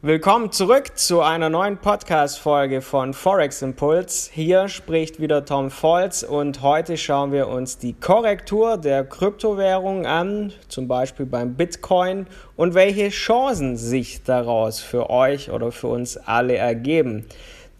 Willkommen zurück zu einer neuen Podcast-Folge von Forex Impuls. Hier spricht wieder Tom Volz und heute schauen wir uns die Korrektur der Kryptowährungen an, zum Beispiel beim Bitcoin und welche Chancen sich daraus für euch oder für uns alle ergeben.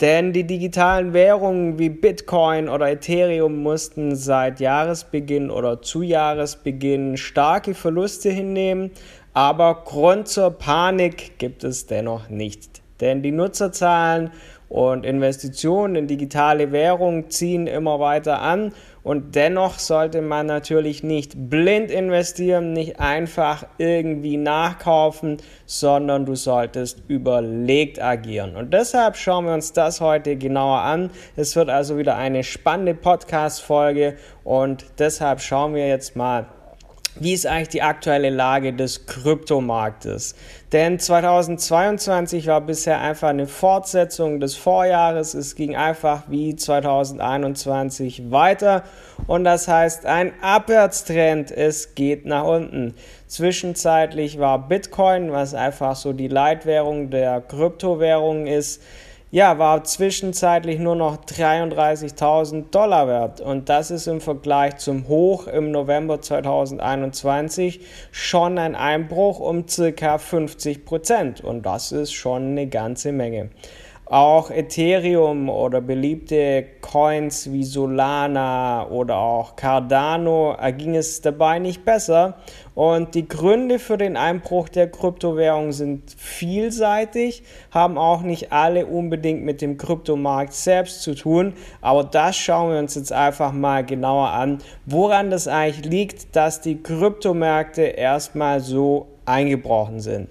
Denn die digitalen Währungen wie Bitcoin oder Ethereum mussten seit Jahresbeginn oder zu Jahresbeginn starke Verluste hinnehmen aber Grund zur Panik gibt es dennoch nicht. Denn die Nutzerzahlen und Investitionen in digitale Währungen ziehen immer weiter an und dennoch sollte man natürlich nicht blind investieren, nicht einfach irgendwie nachkaufen, sondern du solltest überlegt agieren. Und deshalb schauen wir uns das heute genauer an. Es wird also wieder eine spannende Podcast-Folge und deshalb schauen wir jetzt mal wie ist eigentlich die aktuelle Lage des Kryptomarktes? Denn 2022 war bisher einfach eine Fortsetzung des Vorjahres. Es ging einfach wie 2021 weiter. Und das heißt ein Abwärtstrend. Es geht nach unten. Zwischenzeitlich war Bitcoin, was einfach so die Leitwährung der Kryptowährung ist, ja, war zwischenzeitlich nur noch 33.000 Dollar wert. Und das ist im Vergleich zum Hoch im November 2021 schon ein Einbruch um circa 50 Prozent. Und das ist schon eine ganze Menge. Auch Ethereum oder beliebte Coins wie Solana oder auch Cardano ging es dabei nicht besser. Und die Gründe für den Einbruch der Kryptowährung sind vielseitig, haben auch nicht alle unbedingt mit dem Kryptomarkt selbst zu tun. Aber das schauen wir uns jetzt einfach mal genauer an, woran das eigentlich liegt, dass die Kryptomärkte erstmal so eingebrochen sind.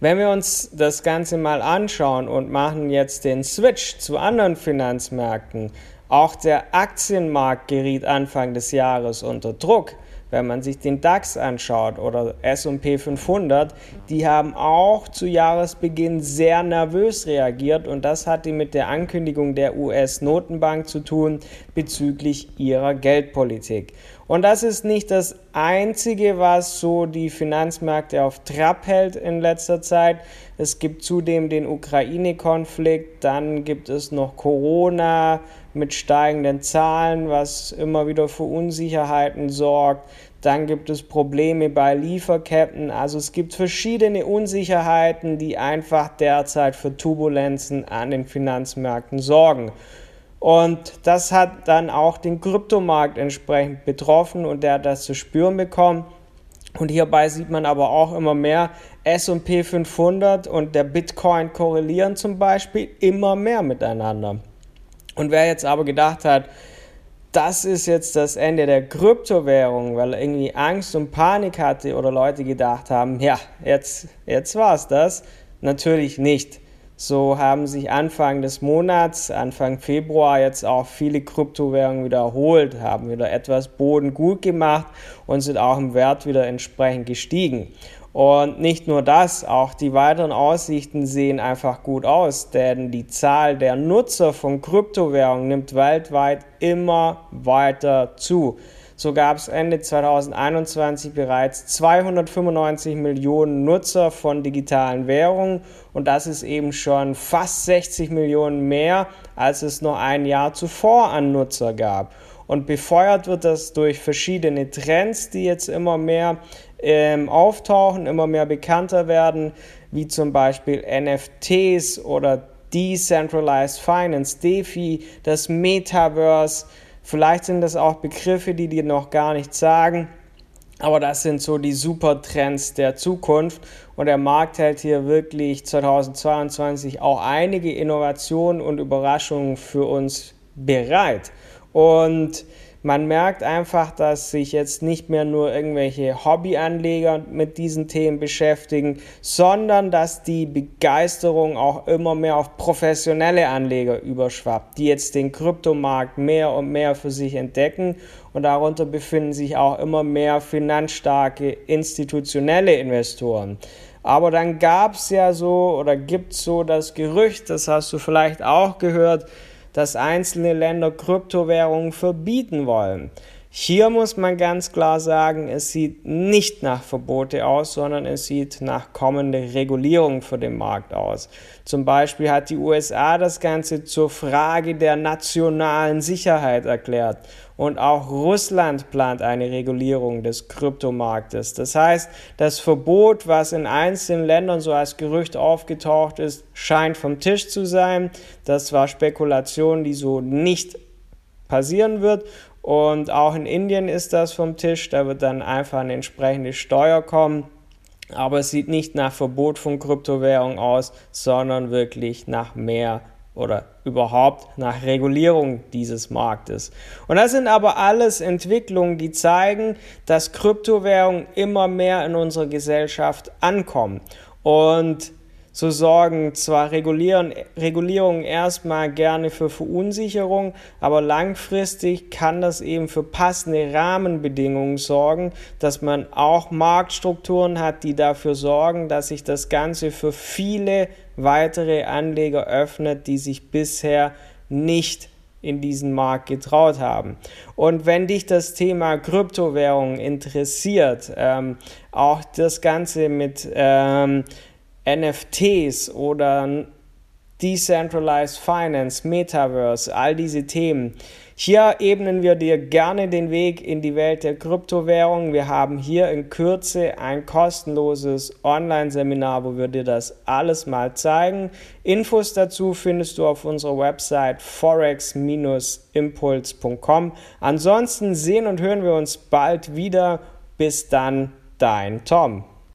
Wenn wir uns das Ganze mal anschauen und machen jetzt den Switch zu anderen Finanzmärkten, auch der Aktienmarkt geriet Anfang des Jahres unter Druck. Wenn man sich den DAX anschaut oder SP 500, die haben auch zu Jahresbeginn sehr nervös reagiert und das hatte mit der Ankündigung der US-Notenbank zu tun bezüglich ihrer Geldpolitik. Und das ist nicht das Einzige, was so die Finanzmärkte auf Trab hält in letzter Zeit. Es gibt zudem den Ukraine-Konflikt, dann gibt es noch Corona mit steigenden Zahlen, was immer wieder für Unsicherheiten sorgt. Dann gibt es Probleme bei Lieferketten. Also es gibt verschiedene Unsicherheiten, die einfach derzeit für Turbulenzen an den Finanzmärkten sorgen. Und das hat dann auch den Kryptomarkt entsprechend betroffen und der hat das zu spüren bekommen. Und hierbei sieht man aber auch immer mehr, SP 500 und der Bitcoin korrelieren zum Beispiel immer mehr miteinander. Und wer jetzt aber gedacht hat, das ist jetzt das Ende der Kryptowährung, weil er irgendwie Angst und Panik hatte oder Leute gedacht haben, ja, jetzt, jetzt war es das. Natürlich nicht. So haben sich Anfang des Monats, Anfang Februar jetzt auch viele Kryptowährungen wiederholt, haben wieder etwas Boden gut gemacht und sind auch im Wert wieder entsprechend gestiegen. Und nicht nur das, auch die weiteren Aussichten sehen einfach gut aus, denn die Zahl der Nutzer von Kryptowährungen nimmt weltweit immer weiter zu. So gab es Ende 2021 bereits 295 Millionen Nutzer von digitalen Währungen und das ist eben schon fast 60 Millionen mehr, als es noch ein Jahr zuvor an Nutzer gab. Und befeuert wird das durch verschiedene Trends, die jetzt immer mehr ähm, auftauchen, immer mehr bekannter werden, wie zum Beispiel NFTs oder Decentralized Finance, DeFi, das Metaverse. Vielleicht sind das auch Begriffe, die dir noch gar nichts sagen. Aber das sind so die Supertrends der Zukunft und der Markt hält hier wirklich 2022 auch einige Innovationen und Überraschungen für uns bereit. Und man merkt einfach, dass sich jetzt nicht mehr nur irgendwelche Hobbyanleger mit diesen Themen beschäftigen, sondern dass die Begeisterung auch immer mehr auf professionelle Anleger überschwappt, die jetzt den Kryptomarkt mehr und mehr für sich entdecken und darunter befinden sich auch immer mehr finanzstarke institutionelle Investoren. Aber dann gab es ja so oder gibt es so das Gerücht, das hast du vielleicht auch gehört, dass einzelne Länder Kryptowährungen verbieten wollen. Hier muss man ganz klar sagen, es sieht nicht nach Verbote aus, sondern es sieht nach kommende Regulierung für den Markt aus. Zum Beispiel hat die USA das Ganze zur Frage der nationalen Sicherheit erklärt und auch Russland plant eine Regulierung des Kryptomarktes. Das heißt, das Verbot, was in einzelnen Ländern so als Gerücht aufgetaucht ist, scheint vom Tisch zu sein. Das war Spekulation, die so nicht passieren wird und auch in Indien ist das vom Tisch. Da wird dann einfach eine entsprechende Steuer kommen. Aber es sieht nicht nach Verbot von Kryptowährungen aus, sondern wirklich nach mehr oder überhaupt nach Regulierung dieses Marktes. Und das sind aber alles Entwicklungen, die zeigen, dass Kryptowährungen immer mehr in unserer Gesellschaft ankommen. Und so sorgen zwar Regulieren, Regulierungen erstmal gerne für Verunsicherung, aber langfristig kann das eben für passende Rahmenbedingungen sorgen, dass man auch Marktstrukturen hat, die dafür sorgen, dass sich das Ganze für viele weitere Anleger öffnet, die sich bisher nicht in diesen Markt getraut haben. Und wenn dich das Thema Kryptowährung interessiert, ähm, auch das Ganze mit ähm, NFTs oder Decentralized Finance, Metaverse, all diese Themen. Hier ebnen wir dir gerne den Weg in die Welt der Kryptowährung. Wir haben hier in Kürze ein kostenloses Online-Seminar, wo wir dir das alles mal zeigen. Infos dazu findest du auf unserer Website forex-impuls.com. Ansonsten sehen und hören wir uns bald wieder. Bis dann, dein Tom.